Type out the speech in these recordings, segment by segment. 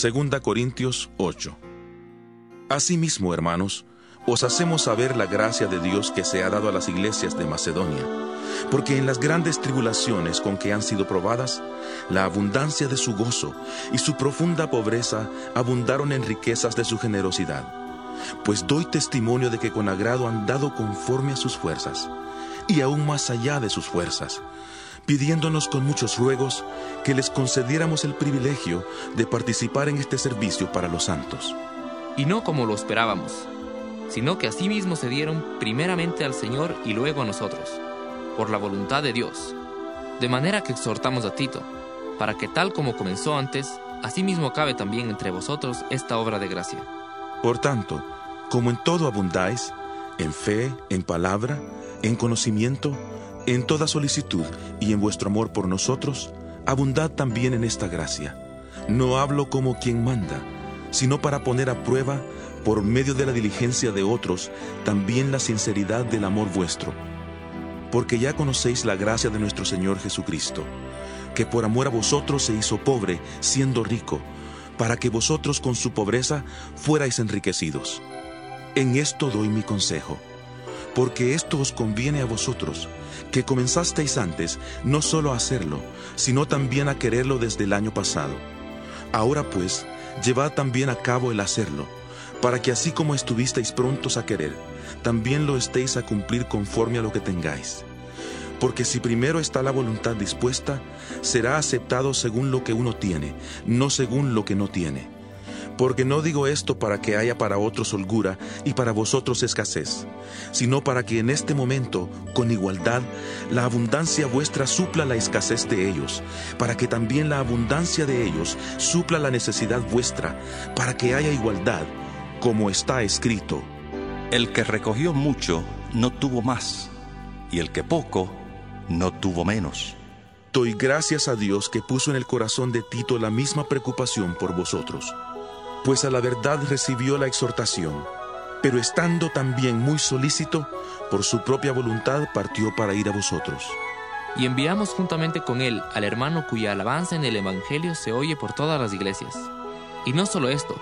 Segunda Corintios 8. Asimismo, hermanos, os hacemos saber la gracia de Dios que se ha dado a las iglesias de Macedonia, porque en las grandes tribulaciones con que han sido probadas, la abundancia de su gozo y su profunda pobreza abundaron en riquezas de su generosidad. Pues doy testimonio de que con agrado han dado conforme a sus fuerzas, y aún más allá de sus fuerzas, pidiéndonos con muchos ruegos que les concediéramos el privilegio de participar en este servicio para los santos. Y no como lo esperábamos, sino que asimismo se dieron primeramente al Señor y luego a nosotros, por la voluntad de Dios. De manera que exhortamos a Tito, para que tal como comenzó antes, asimismo acabe también entre vosotros esta obra de gracia. Por tanto, como en todo abundáis, en fe, en palabra, en conocimiento, en toda solicitud y en vuestro amor por nosotros, abundad también en esta gracia. No hablo como quien manda, sino para poner a prueba, por medio de la diligencia de otros, también la sinceridad del amor vuestro. Porque ya conocéis la gracia de nuestro Señor Jesucristo, que por amor a vosotros se hizo pobre, siendo rico, para que vosotros con su pobreza fuerais enriquecidos. En esto doy mi consejo, porque esto os conviene a vosotros, que comenzasteis antes no solo a hacerlo, sino también a quererlo desde el año pasado. Ahora pues, llevad también a cabo el hacerlo, para que así como estuvisteis prontos a querer, también lo estéis a cumplir conforme a lo que tengáis. Porque si primero está la voluntad dispuesta, será aceptado según lo que uno tiene, no según lo que no tiene. Porque no digo esto para que haya para otros holgura y para vosotros escasez, sino para que en este momento, con igualdad, la abundancia vuestra supla la escasez de ellos, para que también la abundancia de ellos supla la necesidad vuestra, para que haya igualdad, como está escrito. El que recogió mucho no tuvo más, y el que poco no tuvo menos. Doy gracias a Dios que puso en el corazón de Tito la misma preocupación por vosotros pues a la verdad recibió la exhortación, pero estando también muy solícito, por su propia voluntad partió para ir a vosotros. Y enviamos juntamente con él al hermano cuya alabanza en el Evangelio se oye por todas las iglesias. Y no solo esto,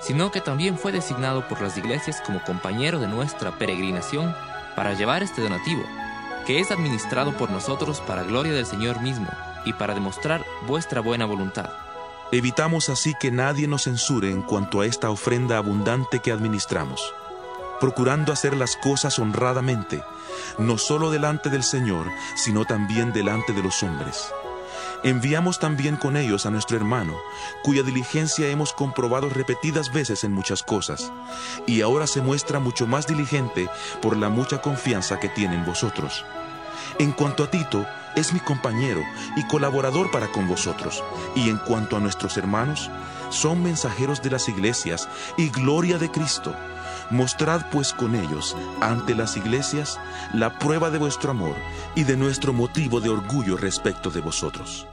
sino que también fue designado por las iglesias como compañero de nuestra peregrinación para llevar este donativo, que es administrado por nosotros para gloria del Señor mismo y para demostrar vuestra buena voluntad. Evitamos así que nadie nos censure en cuanto a esta ofrenda abundante que administramos, procurando hacer las cosas honradamente, no solo delante del Señor, sino también delante de los hombres. Enviamos también con ellos a nuestro hermano, cuya diligencia hemos comprobado repetidas veces en muchas cosas, y ahora se muestra mucho más diligente por la mucha confianza que tiene en vosotros. En cuanto a Tito, es mi compañero y colaborador para con vosotros. Y en cuanto a nuestros hermanos, son mensajeros de las iglesias y gloria de Cristo. Mostrad pues con ellos ante las iglesias la prueba de vuestro amor y de nuestro motivo de orgullo respecto de vosotros.